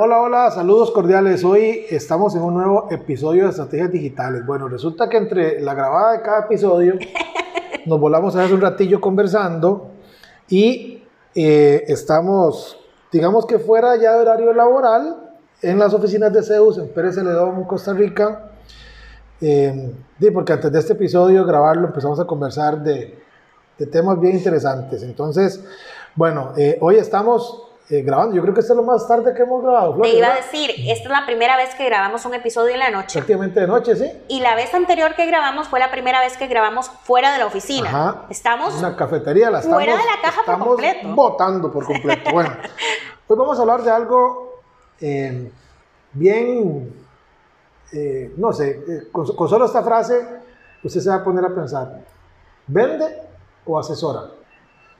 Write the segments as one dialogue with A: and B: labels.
A: Hola, hola, saludos cordiales. Hoy estamos en un nuevo episodio de Estrategias Digitales. Bueno, resulta que entre la grabada de cada episodio nos volamos hace un ratillo conversando y eh, estamos, digamos que fuera ya de horario laboral, en las oficinas de Zeus, en Pérez Celedón, Costa Rica. Eh, porque antes de este episodio, grabarlo, empezamos a conversar de, de temas bien interesantes. Entonces, bueno, eh, hoy estamos eh, grabando. Yo creo que este es lo más tarde que hemos grabado.
B: Te iba a decir, esta es la primera vez que grabamos un episodio en la noche.
A: Efectivamente de noche, sí.
B: Y la vez anterior que grabamos fue la primera vez que grabamos fuera de la oficina.
A: Ajá.
B: Estamos
A: Una cafetería, la estamos,
B: fuera de la caja por completo.
A: Votando por completo. Bueno, hoy vamos a hablar de algo eh, bien, eh, no sé, con, con solo esta frase usted se va a poner a pensar, ¿vende o asesora?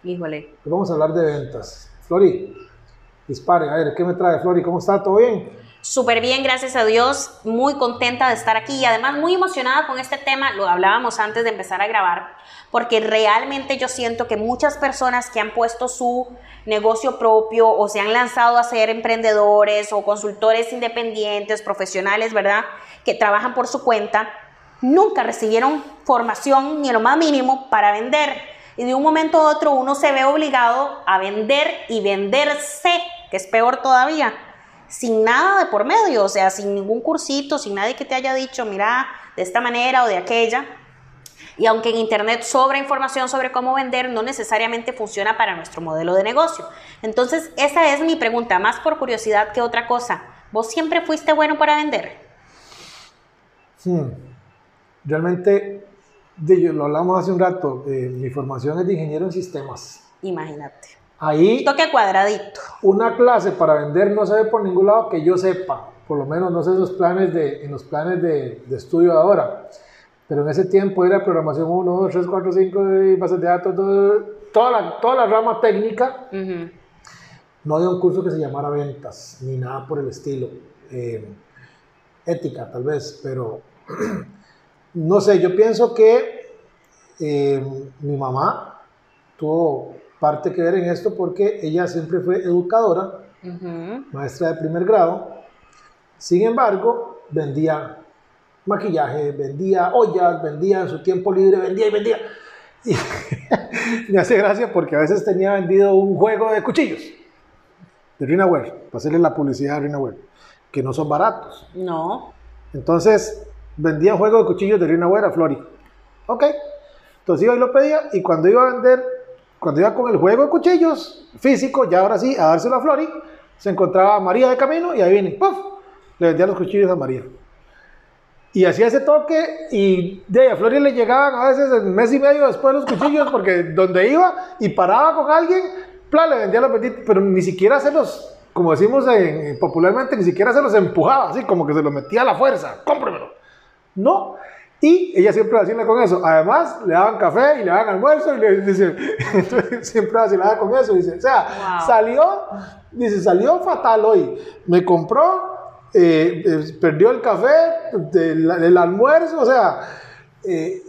B: Híjole.
A: Hoy vamos a hablar de ventas. Flori, dispare, a ver, ¿qué me trae Flori? ¿Cómo está? ¿Todo bien?
B: Súper bien, gracias a Dios. Muy contenta de estar aquí y además muy emocionada con este tema. Lo hablábamos antes de empezar a grabar, porque realmente yo siento que muchas personas que han puesto su negocio propio o se han lanzado a ser emprendedores o consultores independientes, profesionales, ¿verdad? Que trabajan por su cuenta, nunca recibieron formación ni lo más mínimo para vender. Y de un momento a otro uno se ve obligado a vender y venderse, que es peor todavía sin nada de por medio, o sea, sin ningún cursito, sin nadie que te haya dicho, mira, de esta manera o de aquella. Y aunque en Internet sobra información sobre cómo vender, no necesariamente funciona para nuestro modelo de negocio. Entonces, esa es mi pregunta, más por curiosidad que otra cosa. ¿Vos siempre fuiste bueno para vender?
A: Hmm. Realmente, de, lo hablamos hace un rato, eh, mi formación es de ingeniero en sistemas.
B: Imagínate.
A: Ahí
B: Toque cuadradito.
A: una clase para vender no se ve por ningún lado que yo sepa, por lo menos no sé en los planes de, en los planes de, de estudio ahora. Pero en ese tiempo era programación 1, 2, 3, 4, 5, y bases de datos, toda, la, toda la rama técnica. No había un curso que se llamara ventas, ni nada por el estilo. Eh, ética, tal vez, pero no sé, yo pienso que eh, mi mamá tuvo parte que ver en esto porque ella siempre fue educadora, maestra de primer grado. Sin embargo, vendía maquillaje, vendía ollas, vendía en su tiempo libre, vendía y vendía. Y me hace gracia porque a veces tenía vendido un juego de cuchillos de Rinaware, para hacerle la publicidad a Rinaware, que no son baratos.
B: No.
A: Entonces, vendía un juego de cuchillos de Rinaware a Flori. Ok. Entonces iba y lo pedía y cuando iba a vender, cuando iba con el juego de cuchillos físico, ya ahora sí, a dárselo a Flori, se encontraba María de camino y ahí viene, ¡puf! Le vendía los cuchillos a María. Y hacía ese toque y de ahí a Flori le llegaban a veces el mes y medio después los cuchillos porque donde iba y paraba con alguien, plan, le vendía los benditos, pero ni siquiera se los, como decimos en- popularmente, ni siquiera se los empujaba, así como que se los metía a la fuerza, cómpremelo. No. Y ella siempre vacila con eso. Además, le daban café y le daban almuerzo y le dice, entonces siempre vacilaba con eso. Dice, o sea,
B: Wow.
A: salió, dice, salió fatal hoy. Me compró, eh, eh, perdió el café, del almuerzo, o sea, eh,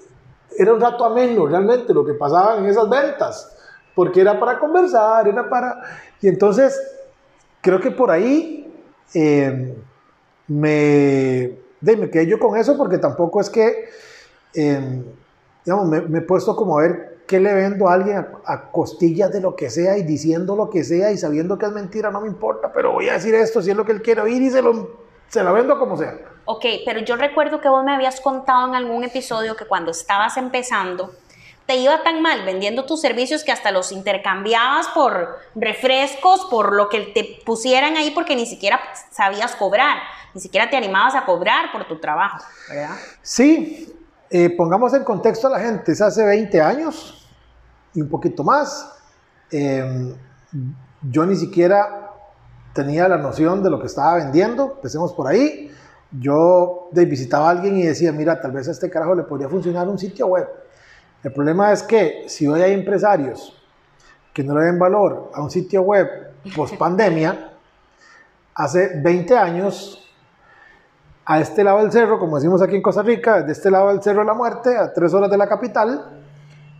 A: era un rato ameno realmente lo que pasaba en esas ventas, porque era para conversar, era para... Y entonces, creo que por ahí eh, me, de, me quedé yo con eso porque tampoco es que, eh, digamos, me, he puesto como a ver qué le vendo a alguien a, a costillas de lo que sea y diciendo lo que sea y sabiendo que es mentira, no me importa, pero voy a decir esto si es lo que él quiere oír y se lo vendo como sea.
B: Ok, pero yo recuerdo que vos me habías contado en algún episodio que cuando estabas empezando, te iba tan mal vendiendo tus servicios que hasta los intercambiabas por refrescos, por lo que te pusieran ahí porque ni siquiera sabías cobrar, ni siquiera te animabas a cobrar por tu trabajo, ¿verdad?
A: Sí, eh, pongamos en contexto a la gente, es hace 20 años y un poquito más. eh, yo ni siquiera tenía la noción de lo que estaba vendiendo, empecemos por ahí. Yo visitaba a alguien y decía, mira, tal vez a este carajo le podría funcionar un sitio web. El problema es que si hoy hay empresarios que no le den valor a un sitio web post pandemia, hace 20 años, a este lado del cerro, como decimos aquí en Costa Rica, de este lado del cerro de la muerte, a tres horas de la capital,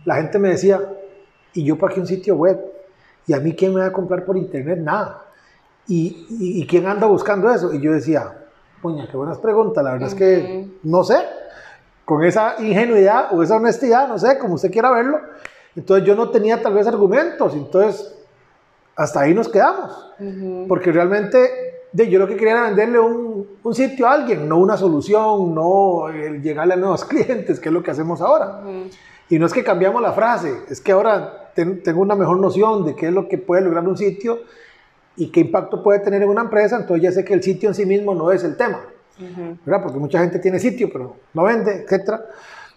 A: la gente me decía, ¿y yo para qué un sitio web? ¿Y a mí quién me va a comprar por internet? Nada. ¿Y, y, quién anda buscando eso? Y yo decía, puña, qué buenas preguntas, la verdad es que no sé, con esa ingenuidad o esa honestidad, no sé, como usted quiera verlo. Entonces yo no tenía tal vez argumentos, entonces hasta ahí nos quedamos, porque realmente yo lo que quería era venderle un, un, sitio a alguien, no una solución, no el llegarle a nuevos clientes, que es lo que hacemos ahora. Y no es que cambiamos la frase, es que ahora tengo una mejor noción de qué es lo que puede lograr un sitio y qué impacto puede tener en una empresa, entonces ya sé que el sitio en sí mismo no es el tema, ¿verdad? Porque mucha gente tiene sitio, pero no vende, etc.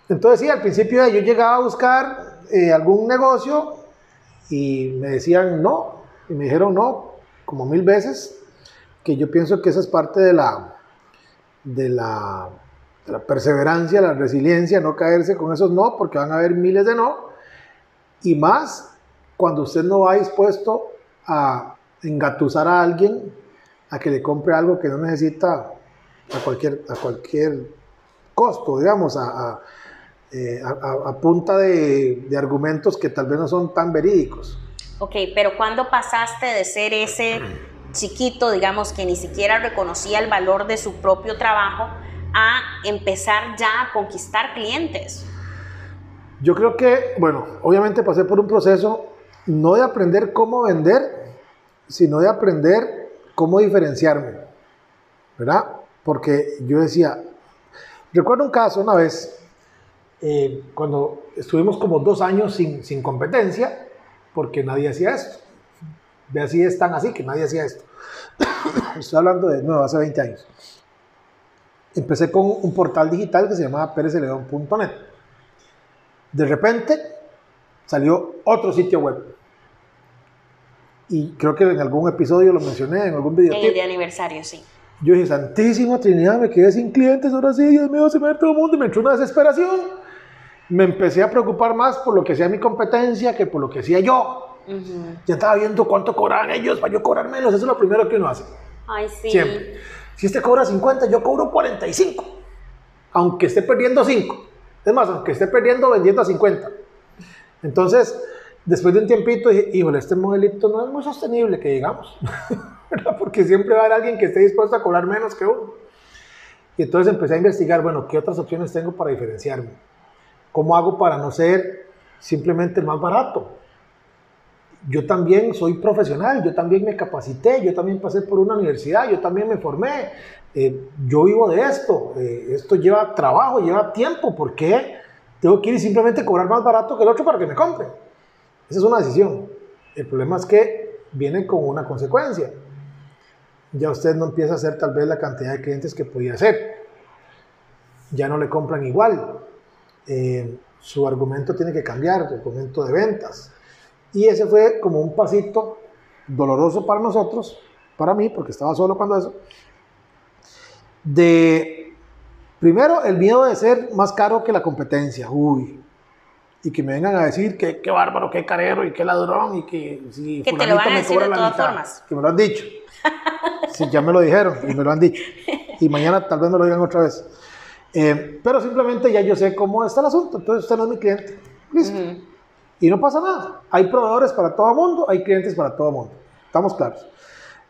A: Entonces sí, al principio yo llegaba a buscar eh, algún negocio y me decían no, y me dijeron no, como mil veces, que yo pienso que esa es parte de la, de la la perseverancia, la resiliencia, no caerse con esos no, porque van a haber miles de no, y más cuando usted no va dispuesto a engatusar a alguien a que le compre algo que no necesita a cualquier, a cualquier costo, digamos, a, eh, punta de, de, argumentos que tal vez no son tan verídicos.
B: Ok, pero ¿cuándo pasaste de ser ese chiquito, digamos, que ni siquiera reconocía el valor de su propio trabajo, a empezar ya a conquistar clientes?
A: Yo creo que, bueno, obviamente pasé por un proceso no de aprender cómo vender, sino de aprender cómo diferenciarme, ¿verdad? Porque yo decía, recuerdo un caso una vez, eh, cuando estuvimos como dos años sin, sin competencia, porque nadie hacía esto. De así es tan así que nadie hacía esto. Estoy hablando de, no, hace 20 años empecé con un portal digital que se llamaba perezleón.net. De repente salió otro sitio web. Y creo que en algún episodio lo mencioné, en algún video.
B: En el de aniversario, sí.
A: Yo dije, Santísima Trinidad, me quedé sin clientes, ahora sí, Dios mío, se me va todo el mundo, y me entró una desesperación. Me empecé a preocupar más por lo que hacía mi competencia que por lo que hacía yo. Ya estaba viendo cuánto cobraban ellos para yo cobrar menos, eso es lo primero que uno hace.
B: Ay, sí.
A: Siempre. Si este cobra 50, yo cobro 45. Aunque esté perdiendo 5. Es más, aunque esté perdiendo vendiendo a 50. Entonces, después de un tiempito dije, híjole, este modelito no es muy sostenible, que digamos. Porque siempre va a haber alguien que esté dispuesto a cobrar menos que uno. Y entonces empecé a investigar, bueno, ¿qué otras opciones tengo para diferenciarme? ¿Cómo hago para no ser simplemente el más barato? yo también soy profesional, yo también me capacité, yo también pasé por una universidad, yo también me formé, eh, yo vivo de esto, eh, esto lleva trabajo, lleva tiempo, ¿por qué tengo que ir y simplemente cobrar más barato que el otro para que me compre? Esa es una decisión. El problema es que viene con una consecuencia. Ya usted no empieza a hacer tal vez la cantidad de clientes que podía hacer. Ya no le compran igual. Eh, su argumento tiene que cambiar, el argumento de ventas y ese fue como un pasito doloroso para nosotros, para mí, porque estaba solo cuando eso, de, primero, el miedo de ser más caro que la competencia, uy, y que me vengan a decir que qué bárbaro, qué carero y qué ladrón y que si
B: que te lo van a decir de todas formas.
A: que me lo han dicho. sí, ya me lo dijeron y me lo han dicho. Y mañana tal vez me lo digan otra vez. Eh, pero simplemente ya yo sé cómo está el asunto, entonces usted no es mi cliente. Listo. Y no pasa nada. Hay proveedores para todo mundo, hay clientes para todo mundo. Estamos claros.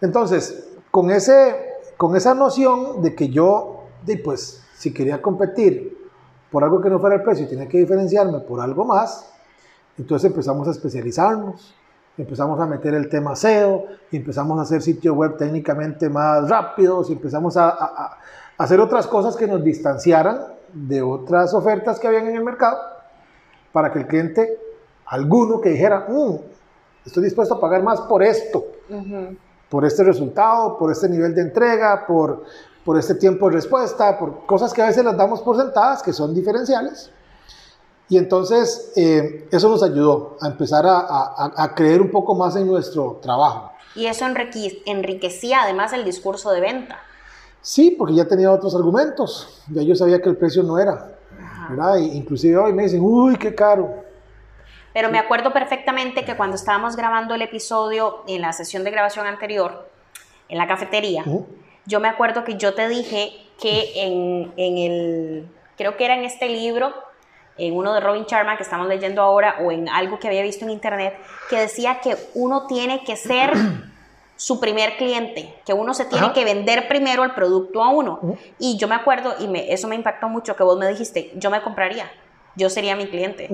A: Entonces, con, ese, con esa noción de que yo, pues, si quería competir por algo que no fuera el precio y tenía que diferenciarme por algo más, entonces empezamos a especializarnos, empezamos a meter el tema SEO, empezamos a hacer sitio web técnicamente más rápidos, y empezamos a, a hacer otras cosas que nos distanciaran de otras ofertas que habían en el mercado para que el cliente alguno que dijera, mm, estoy dispuesto a pagar más por esto, por este resultado, por este nivel de entrega, por, por este tiempo de respuesta, por cosas que a veces las damos por sentadas, que son diferenciales. Y entonces eh, eso nos ayudó a empezar a, a, a, creer un poco más en nuestro trabajo.
B: Y eso enriquecía además el discurso de venta.
A: Sí, porque ya tenía otros argumentos. Ya yo sabía que el precio no era. ¿verdad? inclusive hoy me dicen, uy, qué caro.
B: Pero me acuerdo perfectamente que cuando estábamos grabando el episodio en la sesión de grabación anterior, en la cafetería, yo me acuerdo que yo te dije que en, en el, creo que era en este libro, en uno de Robin Sharma que estamos leyendo ahora o en algo que había visto en internet, que decía que uno tiene que ser su primer cliente, que uno se tiene que vender primero el producto a uno. Y yo me acuerdo, y me, eso me impactó mucho, que vos me dijiste, yo me compraría, yo sería mi cliente.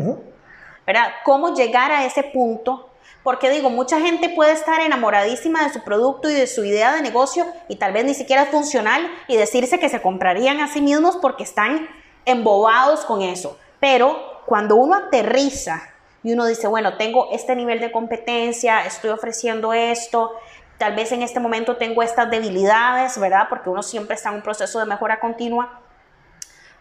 B: ¿Verdad? ¿Cómo llegar a ese punto? Porque digo, mucha gente puede estar enamoradísima de su producto y de su idea de negocio y tal vez ni siquiera es funcional y decirse que se comprarían a sí mismos porque están embobados con eso. Pero cuando uno aterriza y uno dice, bueno, tengo este nivel de competencia, estoy ofreciendo esto, tal vez en este momento tengo estas debilidades, ¿verdad? Porque uno siempre está en un proceso de mejora continua.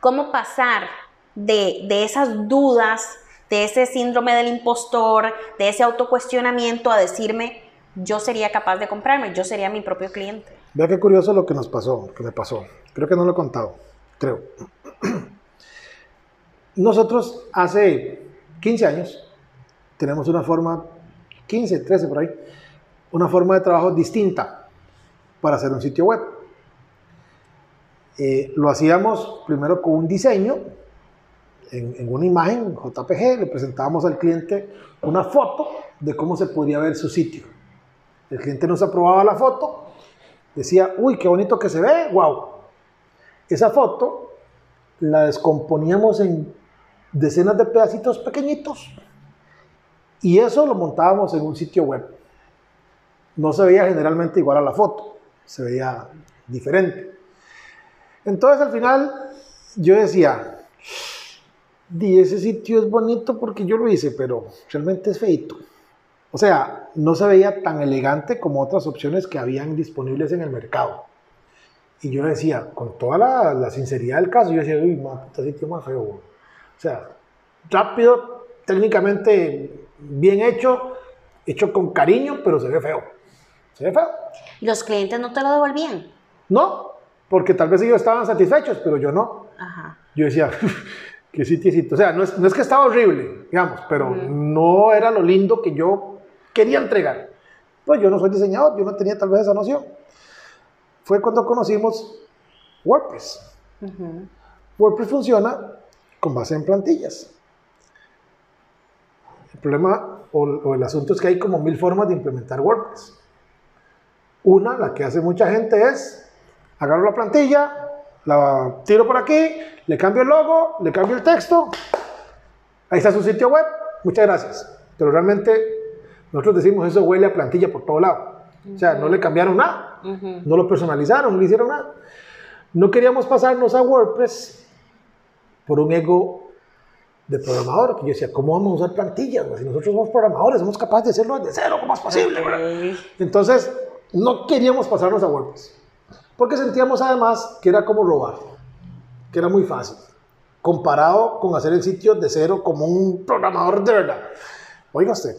B: ¿Cómo pasar de, de esas dudas, de ese síndrome del impostor, de ese autocuestionamiento a decirme, yo sería capaz de comprarme, yo sería mi propio cliente?
A: Vea qué curioso lo que nos pasó, que me pasó. Creo que no lo he contado, creo. Nosotros hace 15 años tenemos una forma, 15, 13 por ahí, una forma de trabajo distinta para hacer un sitio web. Eh, lo hacíamos primero con un diseño, en, una imagen JPG, le presentábamos al cliente una foto de cómo se podría ver su sitio. El cliente nos aprobaba la foto, decía, uy, qué bonito que se ve, wow. Esa foto la descomponíamos en decenas de pedacitos pequeñitos y eso lo montábamos en un sitio web. No se veía generalmente igual a la foto, se veía diferente. Entonces al final yo decía, di ese sitio es bonito porque yo lo hice, pero realmente es feito. O sea, no se veía tan elegante como otras opciones que habían disponibles en el mercado. Y yo decía, con toda la, sinceridad del caso, yo decía, uy, este sitio más feo. O sea, rápido, técnicamente bien hecho, hecho con cariño, pero se ve feo. Se ve feo.
B: ¿Y los clientes no te lo devolvían?
A: No, porque tal vez ellos estaban satisfechos, pero yo no. Ajá. Yo decía, qué sitiecito. O sea, no es, no es, que estaba horrible, digamos, pero no era lo lindo que yo quería entregar. Pues yo no soy diseñador, yo no tenía tal vez esa noción. Fue cuando conocimos WordPress. WordPress funciona con base en plantillas. El problema o, el asunto es que hay como mil formas de implementar WordPress. Una, la que hace mucha gente es, agarro la plantilla, la tiro por aquí, le cambio el logo, le cambio el texto, ahí está su sitio web, muchas gracias. Pero realmente nosotros decimos eso huele a plantilla por todo lado. O sea, no le cambiaron nada, no lo personalizaron, no le hicieron nada. No queríamos pasarnos a WordPress por un ego de programador, que yo decía, ¿cómo vamos a usar plantillas? Si nosotros somos programadores, somos capaces de hacerlo desde cero, ¿cómo es posible? Entonces, no queríamos pasarnos a WordPress, porque sentíamos además que era como robar, que era muy fácil, comparado con hacer el sitio de cero como un programador de verdad. Oiga usted.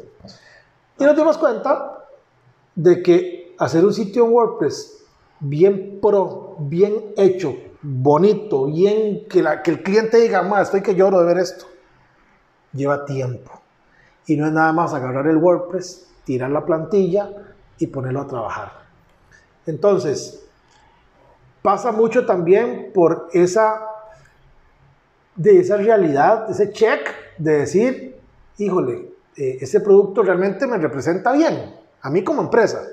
A: Y nos dimos cuenta de que hacer un sitio en WordPress bien pro, bien hecho, bonito, bien, que, la, que el cliente diga, más estoy que lloro de ver esto, lleva tiempo. Y no es nada más agarrar el WordPress, tirar la plantilla y ponerlo a trabajar. Entonces, pasa mucho también por esa, de esa realidad, ese check de decir, híjole, eh, ese producto realmente me representa bien, a mí como empresa,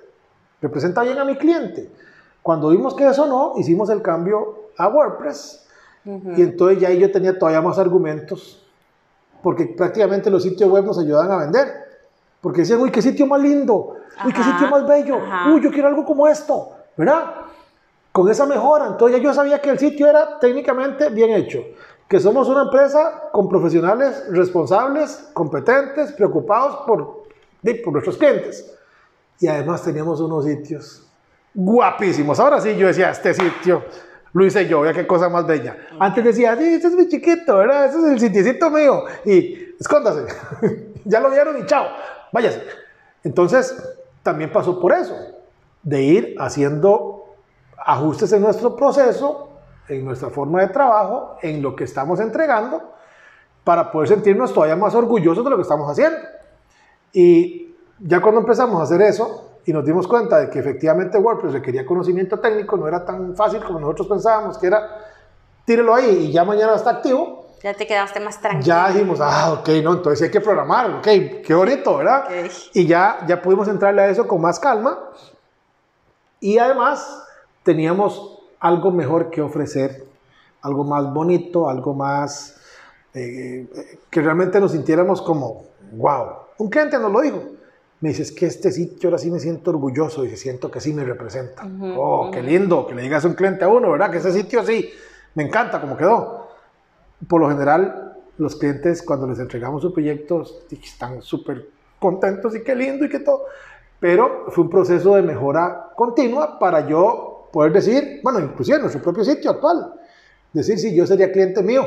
A: representa bien a mi cliente. Cuando vimos que eso no, hicimos el cambio a WordPress. Y entonces ya ahí yo tenía todavía más argumentos, porque prácticamente los sitios web nos ayudan a vender. Porque decían, uy, qué sitio más lindo, uy, qué sitio más bello, uy, yo quiero algo como esto, ¿verdad? Con esa mejora, entonces ya yo sabía que el sitio era técnicamente bien hecho, que somos una empresa con profesionales responsables, competentes, preocupados por, por nuestros clientes. Y además teníamos unos sitios guapísimos. Ahora sí, yo decía, este sitio Lo hice yo, vea qué cosa más bella. Antes decía, sí, este es mi chiquito, ¿verdad? Ese es el sitiecito mío. Y escóndase. ya lo vieron y chao, váyase. Entonces, también pasó por eso, de ir haciendo ajustes en nuestro proceso, en nuestra forma de trabajo, en lo que estamos entregando, para poder sentirnos todavía más orgullosos de lo que estamos haciendo. Y ya cuando empezamos a hacer eso, y nos dimos cuenta de que efectivamente WordPress requería conocimiento técnico, no era tan fácil como nosotros pensábamos que era, tírelo ahí y ya mañana está activo.
B: Ya te quedaste más tranquilo.
A: Ya dijimos, ah, ok, no, entonces hay que programar, ok, qué bonito, ¿verdad? Y ya, ya pudimos entrarle a eso con más calma. Y además teníamos algo mejor que ofrecer, algo más bonito, algo más eh, que realmente nos sintiéramos como, wow. Un cliente nos lo dijo me dices que este sitio ahora sí me siento orgulloso y siento que sí me representa. oh, qué lindo que le digas a un cliente a uno, ¿verdad? Que ese sitio sí, me encanta como quedó. Por lo general, los clientes cuando les entregamos sus proyectos están súper contentos y qué lindo y qué todo. Pero fue un proceso de mejora continua para yo poder decir, bueno, inclusive en nuestro propio sitio actual, decir si yo sería cliente mío,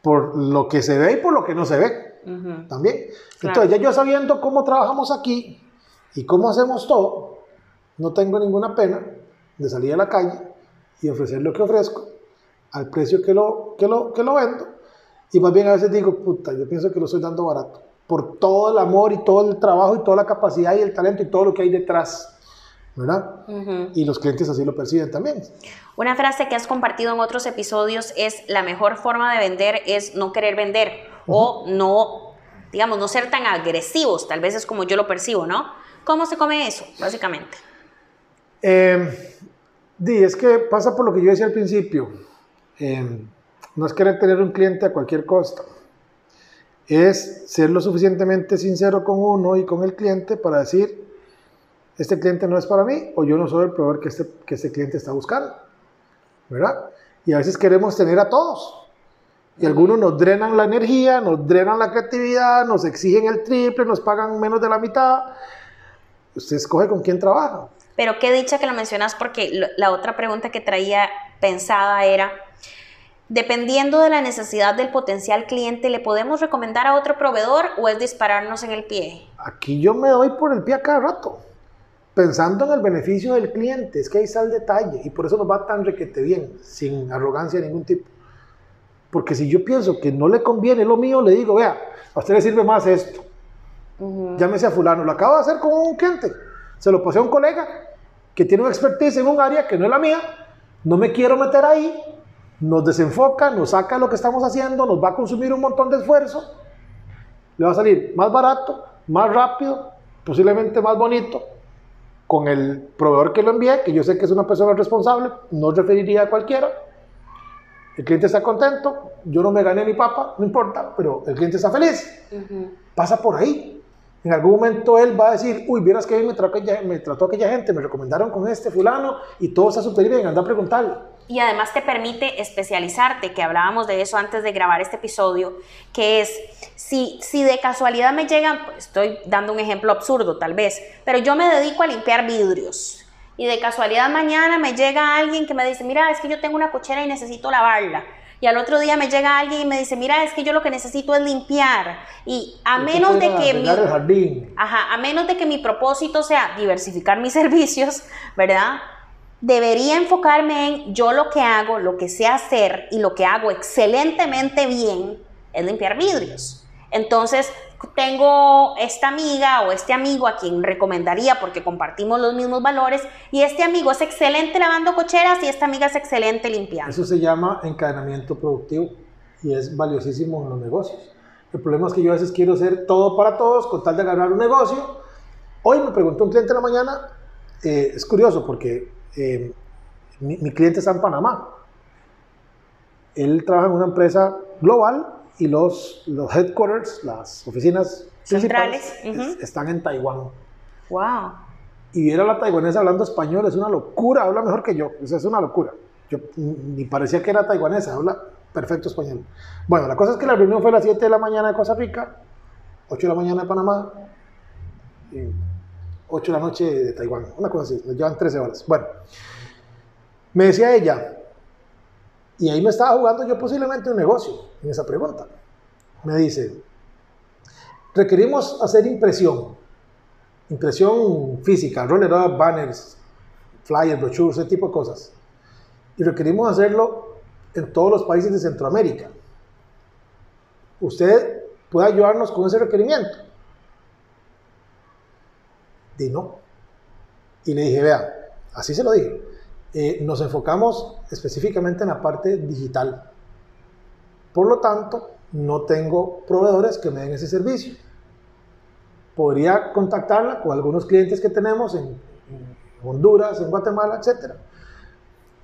A: por lo que se ve y por lo que no se ve también. Entonces, ya yo sabiendo cómo trabajamos aquí y cómo hacemos todo, no tengo ninguna pena de salir a la calle y ofrecer lo que ofrezco al precio que lo, que lo, que lo vendo. Y más bien a veces digo, puta, yo pienso que lo estoy dando barato. Por todo el amor y todo el trabajo y toda la capacidad y el talento y todo lo que hay detrás. ¿Verdad? Y los clientes así lo perciben también.
B: Una frase que has compartido en otros episodios es la mejor forma de vender es no querer vender o no, digamos, no ser tan agresivos, tal vez es como yo lo percibo, ¿no? ¿Cómo se come eso, básicamente?
A: Eh, di, es que pasa por lo que yo decía al principio. Em, no es querer tener un cliente a cualquier costa. Es ser lo suficientemente sincero con uno y con el cliente para decir, este cliente no es para mí o yo no soy el proveedor que este, que este cliente está buscando. ¿Verdad? Y a veces queremos tener a todos. Y algunos nos drenan la energía, nos drenan la creatividad, nos exigen el triple, nos pagan menos de la mitad. Usted escoge con quién trabaja.
B: Pero qué dicha que lo mencionas porque la otra pregunta que traía pensada era, dependiendo de la necesidad del potencial cliente, ¿le podemos recomendar a otro proveedor o es dispararnos en el pie?
A: Aquí yo me doy por el pie a cada rato, pensando en el beneficio del cliente, es que ahí está el detalle y por eso nos va tan requete bien, sin arrogancia de ningún tipo. Porque si yo pienso que no le conviene lo mío, le digo, vea, a usted le sirve más esto. Llámese a fulano, lo acabo de hacer con un cliente. Se lo pasé a un colega que tiene una expertise en un área que no es la mía. No me quiero meter ahí. Nos desenfoca, nos saca lo que estamos haciendo, nos va a consumir un montón de esfuerzo. Le va a salir más barato, más rápido, posiblemente más bonito, con el proveedor que lo envié, que yo sé que es una persona responsable, no referiría a cualquiera el cliente está contento, yo no me gané mi papa, no importa, pero el cliente está feliz. Pasa por ahí. En algún momento él va a decir, uy, vieras que me trató, aquella, me trató aquella gente, me recomendaron con este fulano y todo está súper bien, anda a preguntarle.
B: Y además te permite especializarte, que hablábamos de eso antes de grabar este episodio, que es, si, si de casualidad me llegan, pues, estoy dando un ejemplo absurdo tal vez, pero yo me dedico a limpiar vidrios y de casualidad mañana me llega alguien que me dice, mira, es que yo tengo una cochera y necesito lavarla. Y al otro día me llega alguien y me dice, mira, es que yo lo que necesito es limpiar. Y a menos de que mi, ajá, a menos de que mi propósito sea diversificar mis servicios, ¿verdad? Debería enfocarme en yo lo que hago, lo que sé hacer y lo que hago excelentemente bien es limpiar vidrios. Entonces, tengo esta amiga o este amigo a quien recomendaría porque compartimos los mismos valores y este amigo es excelente lavando cocheras y esta amiga es excelente limpiando.
A: Eso se llama encadenamiento productivo y es valiosísimo en los negocios. El problema es que yo a veces quiero hacer todo para todos con tal de ganar un negocio. Hoy me preguntó un cliente en la mañana, eh, es curioso porque eh, mi, mi cliente está en Panamá. Él trabaja en una empresa global y los, los headquarters, las oficinas
B: centrales,
A: están en Taiwán.
B: Wow.
A: Y ver a la taiwanesa hablando español es una locura, habla mejor que yo, es una locura. Yo ni parecía que era taiwanesa, habla perfecto español. Bueno, la cosa es que la reunión fue a las 7 de la mañana de Costa Rica, 8 de la mañana de Panamá, y 8 de la noche de Taiwán, una cosa así, nos llevan 13 horas. Bueno, Me decía ella, y ahí me estaba jugando yo posiblemente un negocio en esa pregunta. Me dice, requerimos hacer impresión, impresión física, roller banners, flyers, brochures, ese tipo de cosas. Y requerimos hacerlo en todos los países de Centroamérica. ¿Usted puede ayudarnos con ese requerimiento? Y no. Y le dije, vea, así se lo dije. Eh, nos enfocamos específicamente en la parte digital. Por lo tanto, no tengo proveedores que me den ese servicio. Podría contactarla con algunos clientes que tenemos en, Honduras, en Guatemala, etc.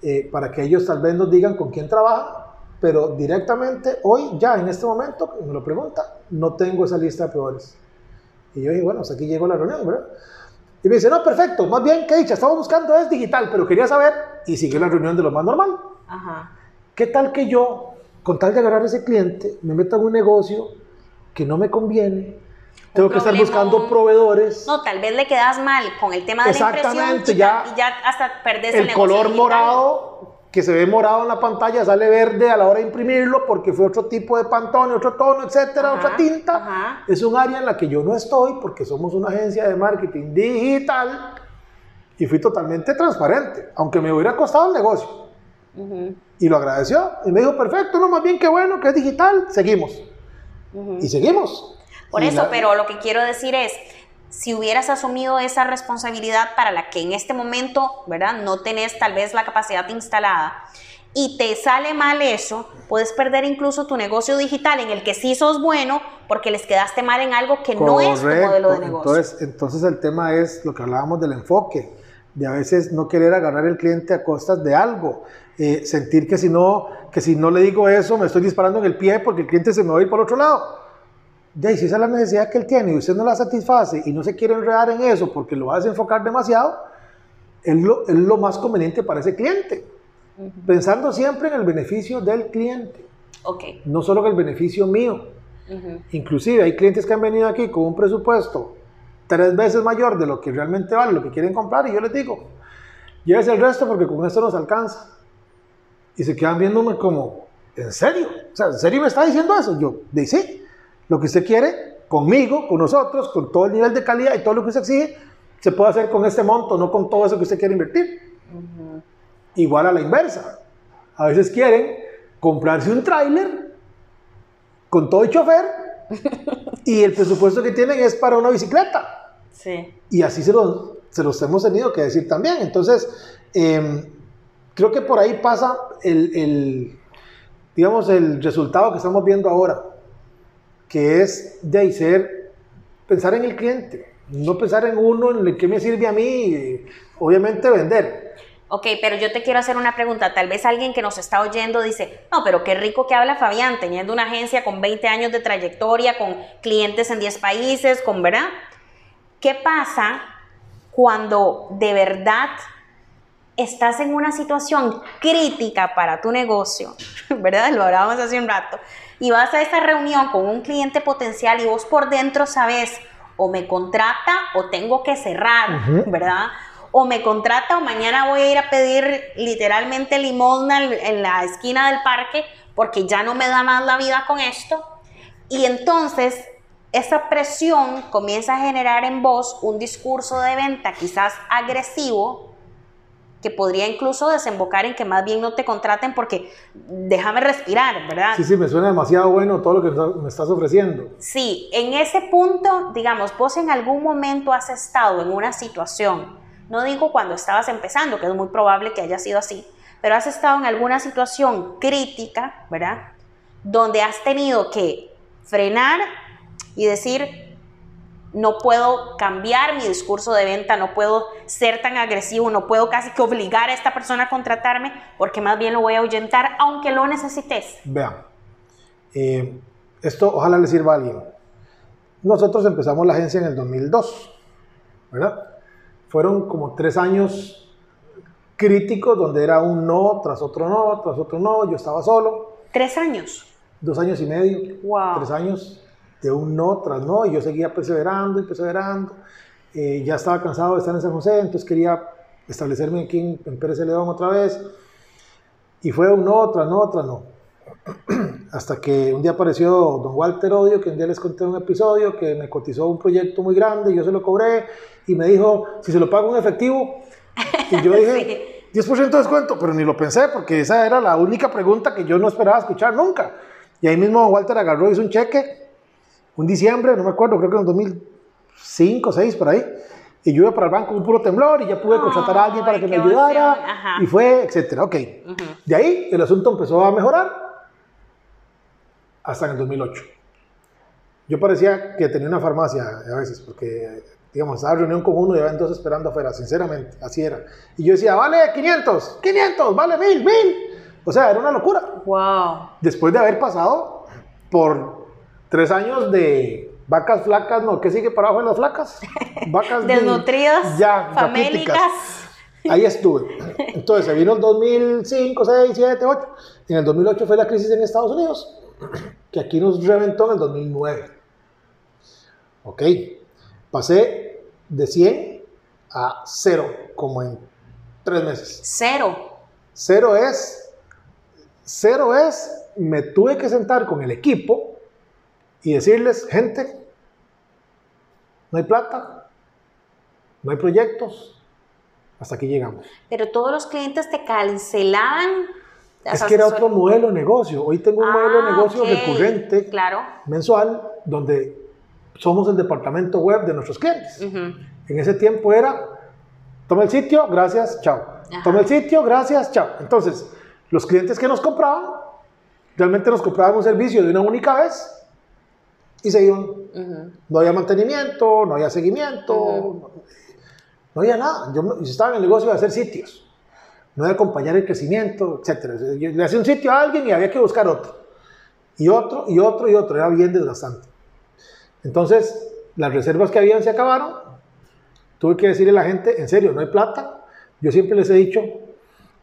A: Eh, para que ellos tal vez nos digan con quién trabaja, pero directamente hoy, ya en este momento, me lo pregunta, no tengo esa lista de proveedores. Y yo dije, bueno, hasta aquí llegó la reunión, ¿verdad? Y me dice, no, perfecto, más bien, ¿qué dicha? Estamos buscando es digital, pero quería saber, y sigue la reunión de lo más normal. Ajá. ¿Qué tal que yo, con tal de agarrar a ese cliente, me meta en un negocio que no me conviene? Tengo que estar buscando proveedores.
B: No, tal vez le quedas mal con el tema de la impresión y ya, y ya hasta perdés
A: el, el color morado que se ve morado en la pantalla sale verde a la hora de imprimirlo porque fue otro tipo de pantone, otro tono, etcétera, otra tinta. Es un área en la que yo no estoy porque somos una agencia de marketing digital y fui totalmente transparente, aunque me hubiera costado el negocio. Y lo agradeció y me dijo, perfecto, no, más bien que bueno, que es digital, seguimos. Y seguimos.
B: Por eso, pero lo que quiero decir es, si hubieras asumido esa responsabilidad para la que en este momento, ¿verdad? No tenés tal vez la capacidad instalada y te sale mal eso, puedes perder incluso tu negocio digital en el que sí sos bueno porque les quedaste mal en algo que no es tu modelo de negocio.
A: Entonces, entonces el tema es lo que hablábamos del enfoque, de a veces no querer agarrar el cliente a costas de algo, eh, sentir que si, no, que si no le digo eso me estoy disparando en el pie porque el cliente se me va a ir por otro lado ya, si esa es la necesidad que él tiene y usted no la satisface y no se quiere enredar en eso porque lo va a desenfocar demasiado, es lo, es lo más conveniente para ese cliente. Pensando siempre en el beneficio del cliente.
B: Okay.
A: No solo en el beneficio mío. Inclusive hay clientes que han venido aquí con un presupuesto tres veces mayor de lo que realmente vale, lo que quieren comprar, y yo les digo, llévese el resto porque con esto nos alcanza. Y se quedan viéndome como, ¿en serio? O sea, ¿en serio me está diciendo eso? Yo, de sí. Lo que usted quiere, conmigo, con nosotros, con todo el nivel de calidad y todo lo que usted exige, se puede hacer con este monto, no con todo eso que usted quiere invertir. Igual a la inversa. A veces quieren comprarse un tráiler con todo el chofer y el presupuesto que tienen es para una bicicleta.
B: Sí.
A: Y así se los, se los hemos tenido que decir también. Entonces, em, creo que por ahí pasa el, el, digamos, el resultado que estamos viendo ahora que es de ser, pensar en el cliente, no pensar en uno, en el que me sirve a mí, obviamente vender.
B: Ok, pero yo te quiero hacer una pregunta. Tal vez alguien que nos está oyendo dice, no, pero qué rico que habla Fabián, teniendo una agencia con 20 años de trayectoria, con clientes en 10 países, con, ¿verdad? ¿Qué pasa cuando de verdad estás en una situación crítica para tu negocio? ¿Verdad? Lo hablábamos hace un rato y vas a esa reunión con un cliente potencial y vos por dentro sabes o me contrata o tengo que cerrar, ¿verdad? O me contrata o mañana voy a ir a pedir literalmente limosna en la esquina del parque porque ya no me da más la vida con esto. Y entonces esa presión comienza a generar en vos un discurso de venta quizás agresivo que podría incluso desembocar en que más bien no te contraten porque déjame respirar, ¿verdad?
A: Sí, sí, me suena demasiado bueno todo lo que me estás ofreciendo.
B: Sí, en ese punto, digamos, vos en algún momento has estado en una situación, no digo cuando estabas empezando, que es muy probable que haya sido así, pero has estado en alguna situación crítica, ¿verdad? Donde has tenido que frenar y decir, no puedo cambiar mi discurso de venta, no puedo ser tan agresivo, no puedo casi que obligar a esta persona a contratarme, porque más bien lo voy a ahuyentar, aunque lo necesites.
A: Vean, eh, esto ojalá le sirva a alguien. Nosotros empezamos la agencia en el 2002, ¿verdad? Fueron como tres años críticos donde era un no tras otro no, tras otro no, yo estaba solo.
B: ¿Tres años?
A: Dos años y medio.
B: Wow.
A: Tres años de un no tras no, y yo seguía perseverando y perseverando. Eh, ya estaba cansado de estar en San José, entonces quería establecerme aquí en, en Pérez León otra vez. Y fue un no, tras no, tras no. Hasta que un día apareció don Walter Odio, que un día les conté un episodio, que me cotizó un proyecto muy grande, y yo se lo cobré y me dijo, si se lo pago en efectivo. Y yo dije, 10% de descuento, pero ni lo pensé porque esa era la única pregunta que yo no esperaba escuchar nunca. Y ahí mismo Walter agarró, hizo un cheque, un diciembre, no me acuerdo, creo que en 2005, 6 por ahí. Y yo iba para el banco con un puro temblor y ya pude contratar a alguien para que me ayudara. Y fue, etcétera. Ok. De ahí el asunto empezó a mejorar hasta en el 2008. Yo parecía que tenía una farmacia a veces, porque, digamos, estaba en reunión con uno y había dos esperando afuera, sinceramente, así era. Y yo decía, vale 500, 500, vale 1000, 1000. O sea, era una locura.
B: Wow.
A: Después de haber pasado por tres años de vacas flacas, no, ¿qué sigue para abajo en las flacas?
B: Vacas desnutridas, ya, famélicas.
A: Ahí estuve. Entonces, se vino el 2005, 6, 7, 8. En el 2008 fue la crisis en Estados Unidos que aquí nos reventó en el 2009. Ok, pasé de 100 a 0 como en 3 meses.
B: Cero.
A: Cero es, cero es, me tuve que sentar con el equipo y decirles, gente, no hay plata, no hay proyectos, hasta aquí llegamos.
B: Pero todos los clientes te cancelaban
A: es que era otro modelo de negocio. Hoy tengo un modelo de ah, negocio recurrente,
B: claro.
A: mensual, donde somos el departamento web de nuestros clientes. En ese tiempo era, toma el sitio, gracias, chao. Toma el sitio, gracias, chao. Entonces, los clientes que nos compraban, realmente nos compraban un servicio de una única vez y se iban. No había mantenimiento, no había seguimiento, no, había nada. Yo, yo estaba en el negocio de hacer sitios no de acompañar el crecimiento, etc. Le hacía un sitio a alguien y había que buscar otro. Y otro, y otro, y otro. Era bien desgastante. Entonces, las reservas que habían se acabaron. Tuve que decirle a la gente, en serio, no hay plata. Yo siempre les he dicho,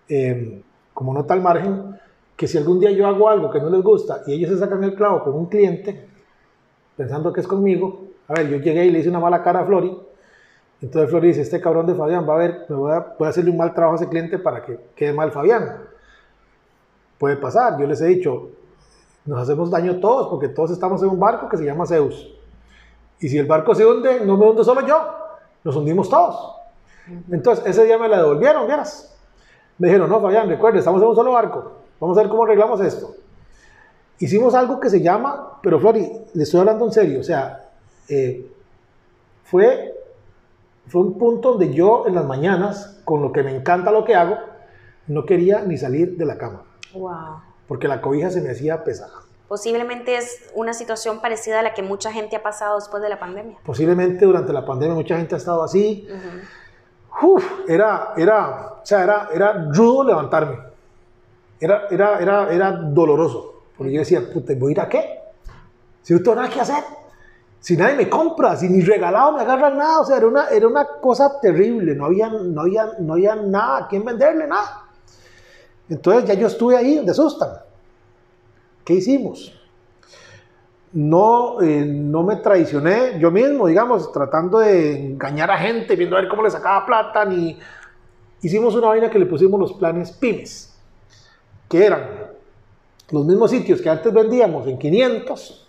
A: em, como nota al margen, que si algún día yo hago algo que no les gusta y ellos se sacan el clavo con un cliente, pensando que es conmigo, a ver, yo llegué y le hice una mala cara a Flori, entonces Flori dice, este cabrón de Fabián va a ver, me voy a, voy a hacerle un mal trabajo a ese cliente para que quede mal Fabián. Puede pasar, yo les he dicho, nos hacemos daño todos porque todos estamos en un barco que se llama Zeus. Y si el barco se hunde, no me hunde solo yo, nos hundimos todos. Entonces ese día me la devolvieron, vieras. Me dijeron, no Fabián, recuerde, estamos en un solo barco, vamos a ver cómo arreglamos esto. Hicimos algo que se llama, pero Flori, le estoy hablando en serio, o sea, eh, fue fue un punto donde yo en las mañanas, con lo que me encanta lo que hago, no quería ni salir de la cama.
B: Wow.
A: Porque la cobija se me hacía pesada.
B: Posiblemente es una situación parecida a la que mucha gente ha pasado después de la pandemia.
A: Posiblemente durante la pandemia mucha gente ha estado así. Uf, era, era, o sea, era, era rudo levantarme. Era, era, era, era doloroso. Porque yo decía, puta, ¿voy a ir a qué? Si no tengo nada que hacer si nadie me compra, si ni regalado me agarran nada, o sea, era una, era una cosa terrible, no había, no, había, no había nada a quien venderle, nada. Entonces ya yo estuve ahí donde asustan. ¿Qué hicimos? No, eh, no me traicioné yo mismo, digamos, tratando de engañar a gente, viendo a ver cómo le sacaba plata, ni hicimos una vaina que le pusimos los planes pymes, que eran los mismos sitios que antes vendíamos en 500,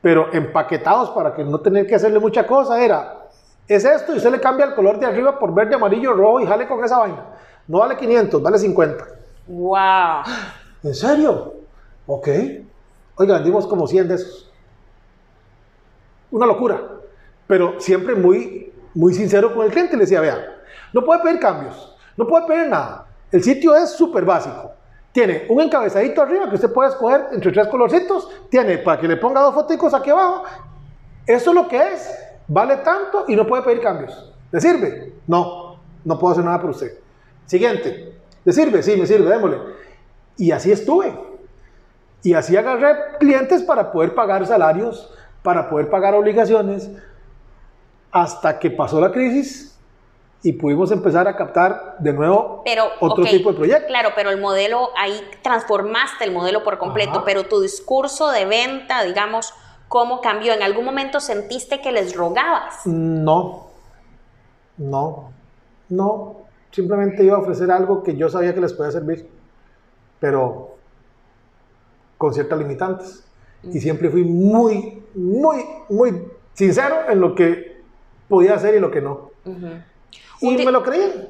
A: pero empaquetados para que no tener que hacerle mucha cosa, era, es esto y usted le cambia el color de arriba por verde, amarillo, rojo y jale con esa vaina. No vale 500, vale 50.
B: ¡Wow!
A: ¿En serio? Ok. Oiga, vendimos como 100 de esos. Una locura. Pero siempre muy, muy sincero con el cliente. Le decía, vea, no puede pedir cambios, no puede pedir nada. El sitio es súper básico. Tiene un encabezadito arriba que usted puede escoger entre tres colorcitos. Tiene para que le ponga dos fotos aquí abajo. Eso es lo que es. Vale tanto y no puede pedir cambios. ¿Le sirve? No, no puedo hacer nada por usted. Siguiente. ¿Le sirve? Sí, me sirve, démosle. Y así estuve. Y así agarré clientes para poder pagar salarios, para poder pagar obligaciones, hasta que pasó la crisis y pudimos empezar a captar de nuevo otro tipo de proyectos.
B: Claro, pero el modelo, ahí transformaste el modelo por completo, pero tu discurso de venta, digamos, ¿cómo cambió? ¿En algún momento sentiste que les rogabas?
A: No, no, no. simplemente iba a ofrecer algo que yo sabía que les podía servir, pero con ciertas limitantes. Y siempre fui muy, muy, muy sincero en lo que podía hacer y lo que no. Y me lo creí.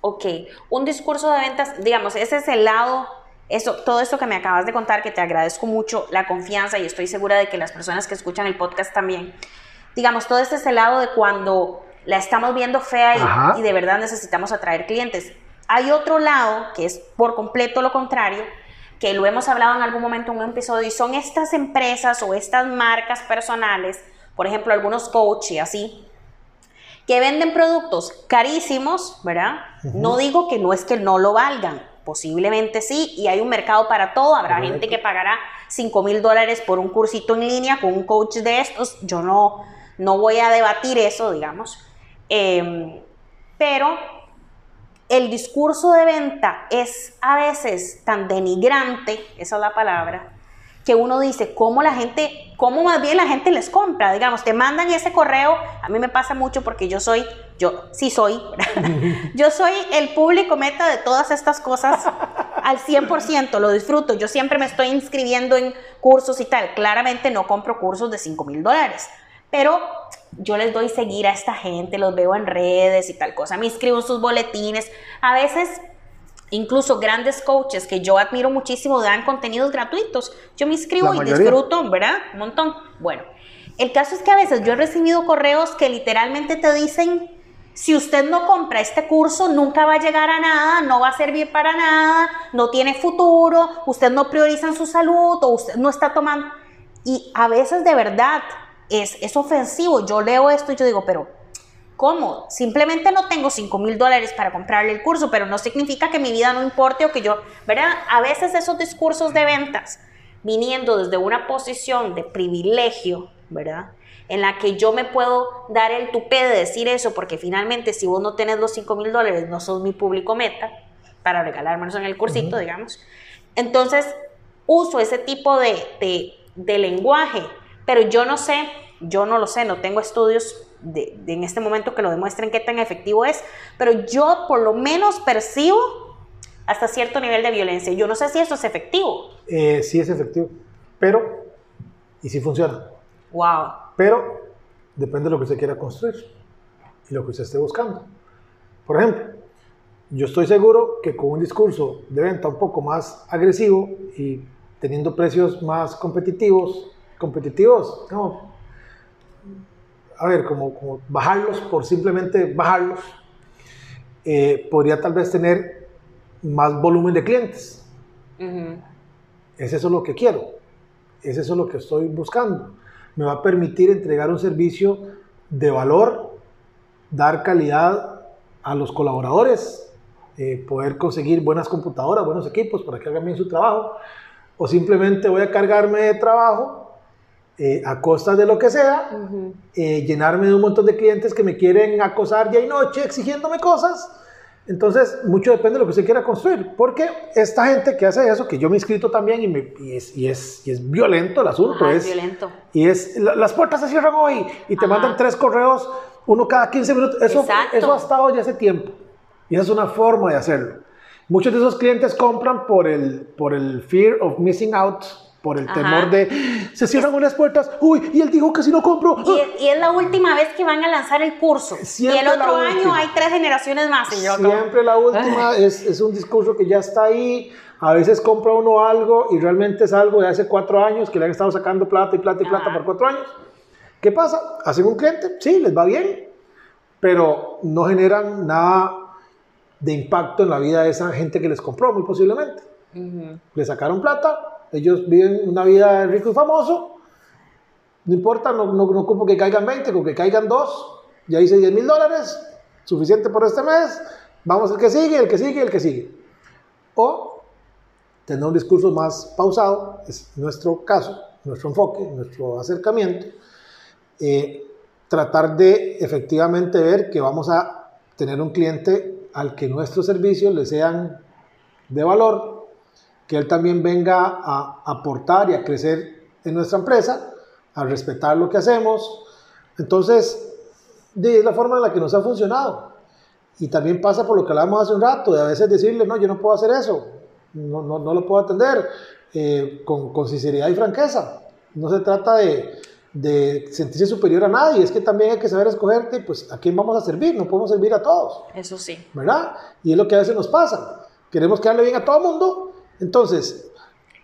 B: Ok, un discurso de ventas, digamos, ese es el lado, eso, todo esto que me acabas de contar, que te agradezco mucho, la confianza y estoy segura de que las personas que escuchan el podcast también, digamos, todo este es el lado de cuando la estamos viendo fea y, y de verdad necesitamos atraer clientes. Hay otro lado que es por completo lo contrario, que lo hemos hablado en algún momento en un episodio, y son estas empresas o estas marcas personales, por ejemplo, algunos coaches y así, que venden productos carísimos, ¿verdad? No digo que no es que no lo valgan, posiblemente sí, y hay un mercado para todo, habrá gente que pagará 5 mil dólares por un cursito en línea con un coach de estos, yo no, no voy a debatir eso, digamos, em, pero el discurso de venta es a veces tan denigrante, esa es la palabra, que uno dice, ¿cómo la gente, cómo más bien la gente les compra? Digamos, te mandan ese correo, a mí me pasa mucho porque yo soy, yo sí soy, yo soy el público meta de todas estas cosas al 100%, lo disfruto, yo siempre me estoy inscribiendo en cursos y tal, claramente no compro cursos de 5 mil dólares, pero yo les doy seguir a esta gente, los veo en redes y tal cosa, me inscribo en sus boletines, a veces Incluso grandes coaches que yo admiro muchísimo dan contenidos gratuitos. Yo me inscribo y disfruto, ¿verdad? Un montón. Bueno, el caso es que a veces yo he recibido correos que literalmente te dicen, si usted no compra este curso, nunca va a llegar a nada, no va a servir para nada, no tiene futuro, usted no prioriza en su salud o usted no está tomando... Y a veces de verdad es, es ofensivo. Yo leo esto y yo digo, pero ¿Cómo? Simplemente no tengo 5 mil dólares para comprarle el curso, pero no significa que mi vida no importe o que yo, ¿verdad? A veces esos discursos de ventas, viniendo desde una posición de privilegio, ¿verdad? En la que yo me puedo dar el tupé de decir eso, porque finalmente si vos no tenés los 5 mil dólares, no sos mi público meta, para regalármelos en el cursito, digamos. Entonces, uso ese tipo de, de, de lenguaje, pero yo no sé, yo no lo sé, no tengo estudios de, en este momento que lo demuestren qué tan efectivo es, pero yo por lo menos percibo hasta cierto nivel de violencia. Yo no sé si eso es efectivo.
A: Eh, sí es efectivo, pero, y sí funciona.
B: Wow.
A: Pero depende de lo que usted quiera construir y lo que usted esté buscando. Por ejemplo, yo estoy seguro que con un discurso de venta un poco más agresivo y teniendo precios más competitivos, competitivos, no, a ver, como, bajarlos por simplemente bajarlos, eh, podría tal vez tener más volumen de clientes. Es eso lo que quiero, es eso lo que estoy buscando. Me va a permitir entregar un servicio de valor, dar calidad a los colaboradores, eh, poder conseguir buenas computadoras, buenos equipos para que hagan bien su trabajo, o simplemente voy a cargarme de trabajo eh, a costa de lo que sea, eh, llenarme de un montón de clientes que me quieren acosar día y noche exigiéndome cosas. Entonces, mucho depende de lo que usted quiera construir, porque esta gente que hace eso, que yo me he inscrito también y, me, y, es, y, es, y es, violento el asunto, es
B: violento.
A: Y es, las puertas se cierran hoy y te mandan tres correos, uno cada 15 minutos. Eso, eso ha estado ya hace tiempo. Y esa es una forma de hacerlo. Muchos de esos clientes compran por el, por el fear of missing out, por el temor de se cierran unas puertas, uy, y él dijo que si no compro.
B: Y, es la última vez que van a lanzar el curso. y el otro año hay tres generaciones más.
A: Siempre la última es, es, un discurso que ya está ahí. A veces compra uno algo y realmente es algo de hace cuatro años que le han estado sacando plata y plata y plata por cuatro años. ¿Qué pasa? Hacen un cliente, sí, les va bien, pero no generan nada de impacto en la vida de esa gente que les compró, muy posiblemente. Le sacaron plata, ellos viven una vida rico y famoso. No importa, no, no, no ocupo que caigan 20, con que caigan 2. Ya hice 10 mil dólares, suficiente por este mes. Vamos el que sigue, el que sigue, el que sigue. O tener un discurso más pausado, es nuestro caso, nuestro enfoque, nuestro acercamiento. Eh, tratar de efectivamente ver que vamos a tener un cliente al que nuestros servicios le sean de valor, que él también venga a aportar y a crecer en nuestra empresa, a respetar lo que hacemos. Entonces, es la forma en la que nos ha funcionado. Y también pasa por lo que hablábamos hace un rato, de a veces decirle, no, yo no puedo hacer eso, no, no, no lo puedo atender, eh, con, con, sinceridad y franqueza. No se trata de, de, sentirse superior a nadie, es que también hay que saber escogerte, pues a quién vamos a servir, no podemos servir a todos.
B: Eso sí.
A: ¿Verdad? Y es lo que a veces nos pasa. Queremos quedarle bien a todo el mundo, entonces,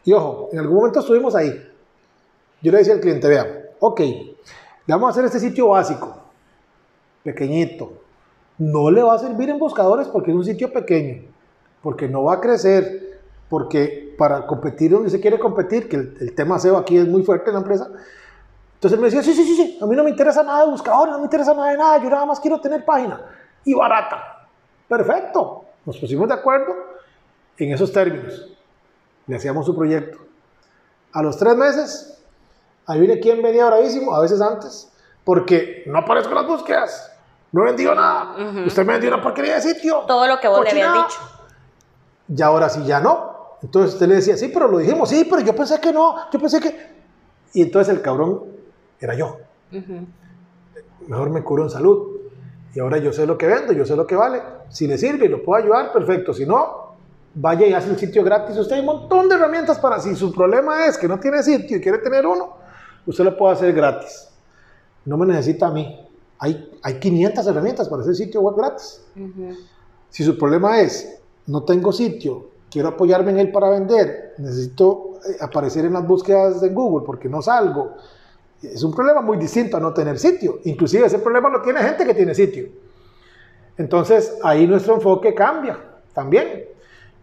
A: y ojo, en algún momento estuvimos ahí. Yo le decía al cliente, vea, ok, le vamos a hacer este sitio básico, pequeñito. No le va a servir en buscadores porque es un sitio pequeño, porque no va a crecer, porque para competir donde se quiere competir, que el, tema SEO aquí es muy fuerte en la empresa, entonces él me decía, sí, sí, sí, sí, a mí no me interesa nada de buscadores, no me interesa nada de nada, yo nada más quiero tener página y barata. Perfecto, nos pusimos de acuerdo en esos términos. Le hacíamos su proyecto. A los tres meses, ahí viene quien venía bravísimo, a veces antes, porque no aparezco en las búsquedas, no he vendido nada, usted me vendió una porquería de sitio.
B: Todo lo que vos le habías dicho.
A: Y ahora sí, ya no. Entonces usted le decía, sí, pero lo dijimos, sí, pero yo pensé que no, yo pensé que... Y entonces el cabrón era yo. Mejor me curo en salud. Y ahora yo sé lo que vendo, yo sé lo que vale. Si le sirve y lo puedo ayudar, perfecto. Si no, vaya y hace el sitio gratis. Usted hay un montón de herramientas para si su problema es que no tiene sitio y quiere tener uno, usted lo puede hacer gratis. No me necesita a mí. Hay, hay 500 herramientas para hacer sitio web gratis. Si su problema es, no tengo sitio, quiero apoyarme en él para vender, necesito eh, aparecer en las búsquedas de Google porque no salgo. Es un problema muy distinto a no tener sitio. Inclusive ese problema lo tiene gente que tiene sitio. Entonces ahí nuestro enfoque cambia también.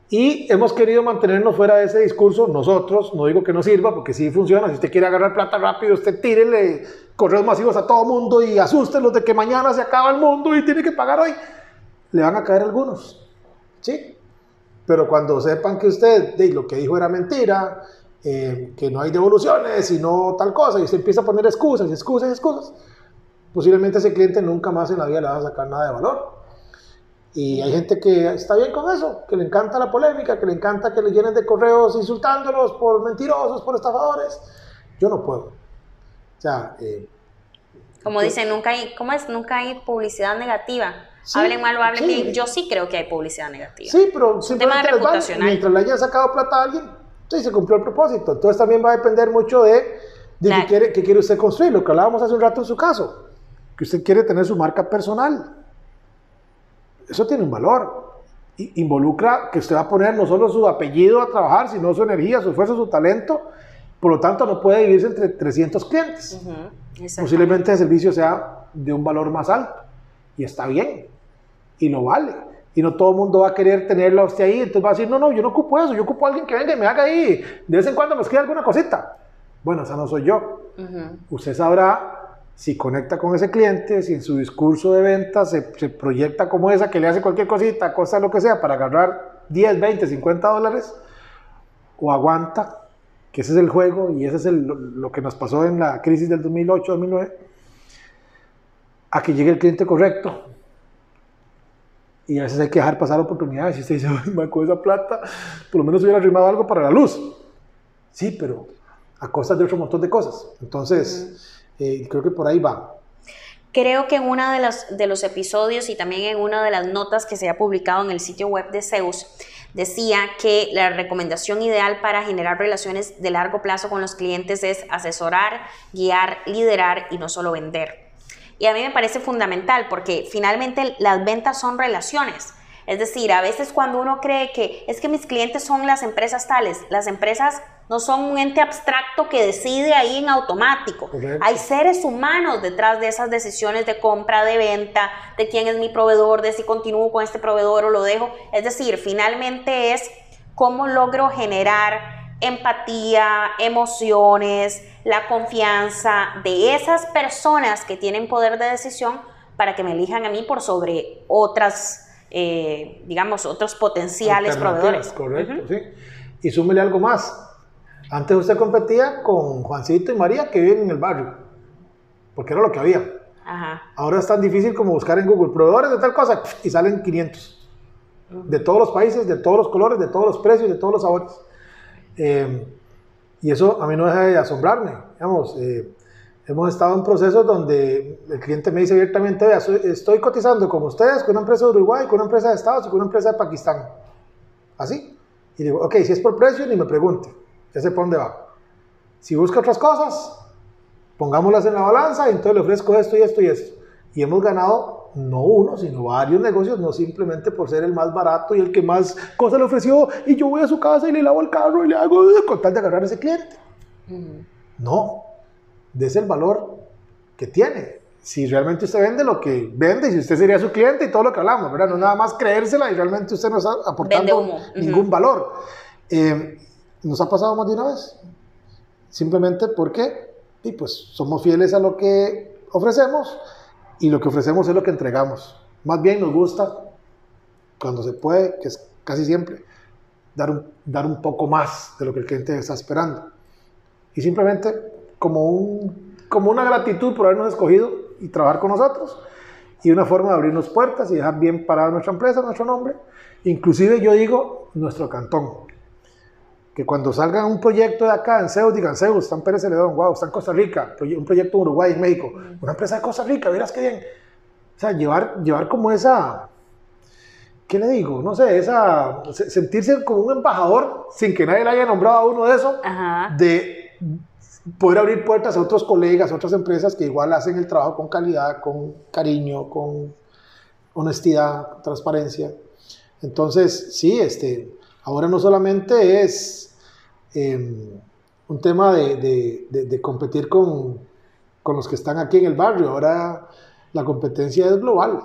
A: Y hemos querido mantenernos fuera de ese discurso nosotros, no digo que no sirva, porque sí funciona, si usted quiere agarrar plata rápido, usted tírele correos masivos a todo mundo y asústenlos de que mañana se acaba el mundo y tiene que pagar hoy. Le van a caer algunos, ¿sí? Pero cuando sepan que usted de, lo que dijo era mentira, eh, que no hay devoluciones y no tal cosa, y usted empieza a poner excusas excusas excusas, posiblemente ese cliente nunca más en la vida le va a sacar nada de valor. Y hay gente que está bien con eso, que le encanta la polémica, que le encanta que le llenen de correos insultándolos por mentirosos, por estafadores. Yo no puedo. O sea, eh,
B: como dicen, nunca hay, ¿cómo es? Nunca hay publicidad negativa. hablen mal o hablen bien. Yo sí creo que hay publicidad negativa.
A: Sí, pero es un tema reputacional. mientras le haya sacado plata a alguien, sí, se cumplió el propósito. Entonces también va a depender mucho de, de qué, quiere, qué quiere usted construir. Lo que hablábamos hace un rato en su caso, que usted quiere tener su marca personal eso tiene un valor. Involucra que usted va a poner no solo su apellido a trabajar, sino su energía, su esfuerzo, su talento. Por lo tanto, no puede dividirse entre 300 clientes. Posiblemente el servicio sea de un valor más alto. Y está bien. Y lo vale. Y no todo el mundo va a querer tenerlo a usted ahí. Entonces va a decir, no, no, yo no ocupo eso. Yo ocupo a alguien que venga y me haga ahí. De vez en cuando me escriba alguna cosita. Bueno, esa no soy yo. Usted sabrá si conecta con ese cliente, si en su discurso de venta se, proyecta como esa que le hace cualquier cosita, cosa lo que sea, para agarrar 10, 20, 50 dólares, o aguanta, que ese es el juego y ese es lo que nos pasó en la crisis del 2008-2009, a que llegue el cliente correcto. Y a veces hay que dejar pasar oportunidades. Y usted dice, con esa plata, por lo menos hubiera arrimado algo para la luz. Sí, pero a costa de otro montón de cosas. Entonces, eh, creo que por ahí va.
B: Creo que en uno de de los episodios y también en una de las notas que se ha publicado en el sitio web de Zeus, decía que la recomendación ideal para generar relaciones de largo plazo con los clientes es asesorar, guiar, liderar y no solo vender. Y a mí me parece fundamental porque finalmente las ventas son relaciones. Es decir, a veces cuando uno cree que es que mis clientes son las empresas tales, las empresas no son un ente abstracto que decide ahí en automático. Hay seres humanos detrás de esas decisiones de compra, de venta, de quién es mi proveedor, de si continúo con este proveedor o lo dejo. Es decir, finalmente es cómo logro generar empatía, emociones, la confianza de esas personas que tienen poder de decisión para que me elijan a mí por sobre otras eh, digamos, otros potenciales proveedores.
A: Correcto, sí. Y súmele algo más. Antes usted competía con Juancito y María que viven en el barrio, porque era lo que había. Ahora es tan difícil como buscar en Google proveedores de tal cosa y salen 500. De todos los países, de todos los colores, de todos los precios, de todos los sabores. Eh, y eso a mí no deja de asombrarme. Digamos, eh, hemos estado en procesos donde el cliente me dice abiertamente, vea, estoy cotizando con ustedes, con una empresa de Uruguay, con una empresa de Estados y con una empresa de Pakistán. Así. Y digo, ok, si es por precio, ni me pregunte, ya sé por dónde va. Si busca otras cosas, pongámoslas en la balanza y entonces le ofrezco esto y esto y esto. Y hemos ganado no uno, sino varios negocios, no simplemente por ser el más barato y el que más cosas le ofreció y yo voy a su casa y le lavo el carro y le hago con tal de agarrar a ese cliente. No, dese el valor que tiene. Si realmente usted vende lo que vende y si usted sería su cliente y todo lo que hablamos, ¿verdad? No nada más creérsela y realmente usted no está aportando
B: humo. Ujú.
A: ningún valor. Eh, ¿Nos ha pasado más de una vez? Simplemente porque y pues, somos fieles a lo que ofrecemos y lo que ofrecemos es lo que entregamos. Más bien nos gusta, cuando se puede, que es casi siempre, dar un, dar un poco más de lo que el cliente está esperando. Y simplemente como, un, como una gratitud por habernos escogido y trabajar con nosotros y una forma de abrirnos puertas y dejar bien parada nuestra empresa, nuestro nombre, inclusive yo digo nuestro cantón que cuando salga un proyecto de acá en Zeus, digan Zeus, está en Pérez Celedón, wow, está en Costa Rica, un proyecto en Uruguay, en México, una empresa de Costa Rica, verás qué bien. O sea, llevar, llevar como esa, ¿qué le digo? No sé, esa, se- sentirse como un embajador sin que nadie le haya nombrado a uno de eso,
B: Ajá.
A: de poder abrir puertas a otros colegas, a otras empresas que igual hacen el trabajo con calidad, con cariño, con honestidad, transparencia. Entonces, sí, este, ahora no solamente es eh, un tema de, de- de- de competir con, con los que están aquí en el barrio, ahora la competencia es global.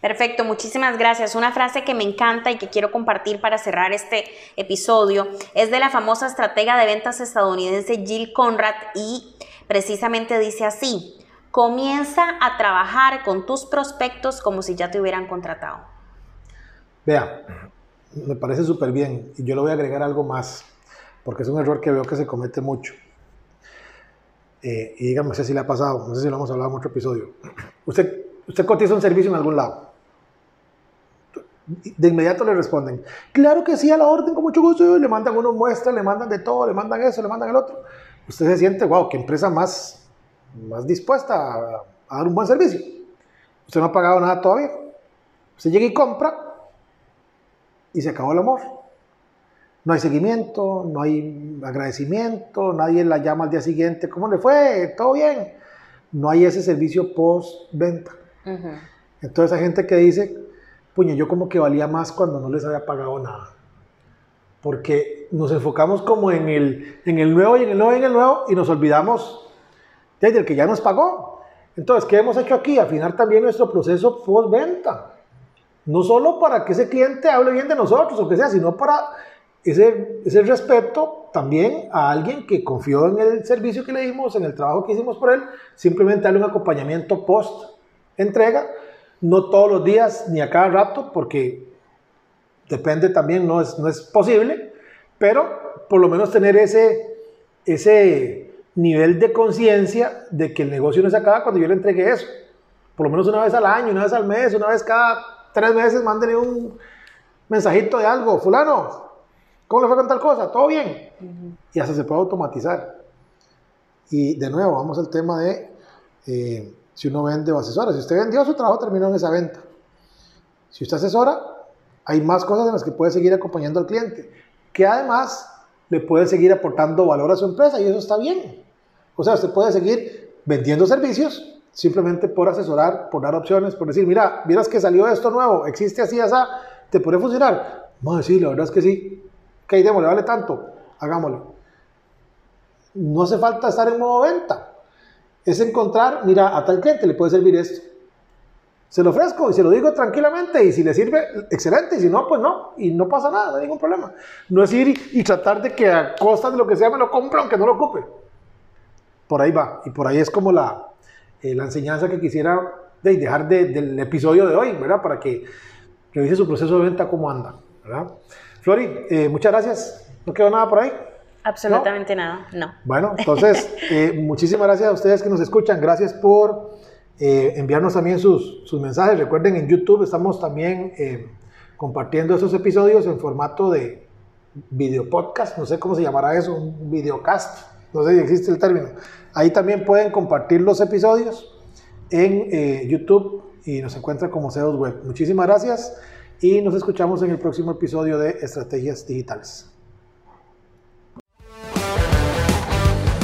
B: Perfecto, muchísimas gracias. Una frase que me encanta y que quiero compartir para cerrar este episodio es de la famosa estratega de ventas estadounidense Jill Conrad y precisamente dice así, comienza a trabajar con tus prospectos como si ya te hubieran contratado.
A: Vea, me parece súper bien y yo le voy a agregar algo más, porque es un error que veo que se comete mucho. Eh, y dígame, no sé si le ha pasado, no sé si lo hemos hablado en otro episodio. Usted, usted cotiza un servicio en algún lado. De inmediato le responden, claro que sí, a la orden, con mucho gusto, le mandan uno muestra, le mandan de todo, le mandan eso, le mandan el otro. Usted se siente, wow, qué empresa más, más dispuesta a, a dar un buen servicio. Usted no ha pagado nada todavía. Usted llega y compra y se acabó el amor. No hay seguimiento, no hay agradecimiento, nadie la llama al día siguiente, ¿cómo le fue? ¿Todo bien? No hay ese servicio post-venta.
B: Ujú.
A: Entonces hay gente que dice, puña, yo como que valía más cuando no les había pagado nada. Porque nos enfocamos como en el, en el nuevo y en el nuevo y en el nuevo y nos olvidamos desde el que ya nos pagó. Entonces, ¿qué hemos hecho aquí? Afinar también nuestro proceso post-venta. No solo para que ese cliente hable bien de nosotros o que sea, sino para ese, ese respeto también a alguien que confió en el servicio que le dimos, en el trabajo que hicimos por él, simplemente darle un acompañamiento post-entrega, no todos los días ni a cada rato, porque depende también, no es, no es posible, pero por lo menos tener ese, ese nivel de conciencia de que el negocio no se acaba cuando yo le entregué eso. Por lo menos una vez al año, una vez al mes, una vez cada tres meses, mándenle un mensajito de algo. Fulano, ¿cómo le fue con tal cosa? ¿Todo bien? Y hasta se puede automatizar. Y de nuevo, vamos al tema de eh, si uno vende o asesora. Si usted vendió, su trabajo terminó en esa venta. Si usted asesora, hay más cosas en las que puede seguir acompañando al cliente, que además le puede seguir aportando valor a su empresa y eso está bien. O sea, usted puede seguir vendiendo servicios simplemente por asesorar, por dar opciones, por decir, mira, vieras que salió esto nuevo, existe así, así, ¿te puede funcionar? No, sí, la verdad es que sí. Ok, démosle, vale tanto, hagámoslo. No hace falta estar en modo venta. Es encontrar, mira, a tal cliente le puede servir esto. Se lo ofrezco y se lo digo tranquilamente y si le sirve, excelente, y si no, pues no, y no pasa nada, no hay ningún problema. No es ir y, tratar de que a costa de lo que sea me lo compre aunque no lo ocupe. Por ahí va, y por ahí es como la, eh, la enseñanza que quisiera de, dejar de, del episodio de hoy, ¿verdad? Para que revise su proceso de venta, cómo anda, ¿verdad? Flori, eh, muchas gracias. ¿No quedó nada por ahí?
B: Absolutamente nada, no.
A: Bueno, entonces, eh, muchísimas gracias a ustedes que nos escuchan. Gracias por eh, enviarnos también sus, sus, mensajes. Recuerden, en YouTube estamos también eh, compartiendo estos episodios en formato de video podcast. No sé cómo se llamará eso, un videocast. No sé si existe el término. Ahí también pueden compartir los episodios en eh, YouTube y nos encuentran como Zeus Web. Muchísimas gracias y nos escuchamos en el próximo episodio de Estrategias Digitales.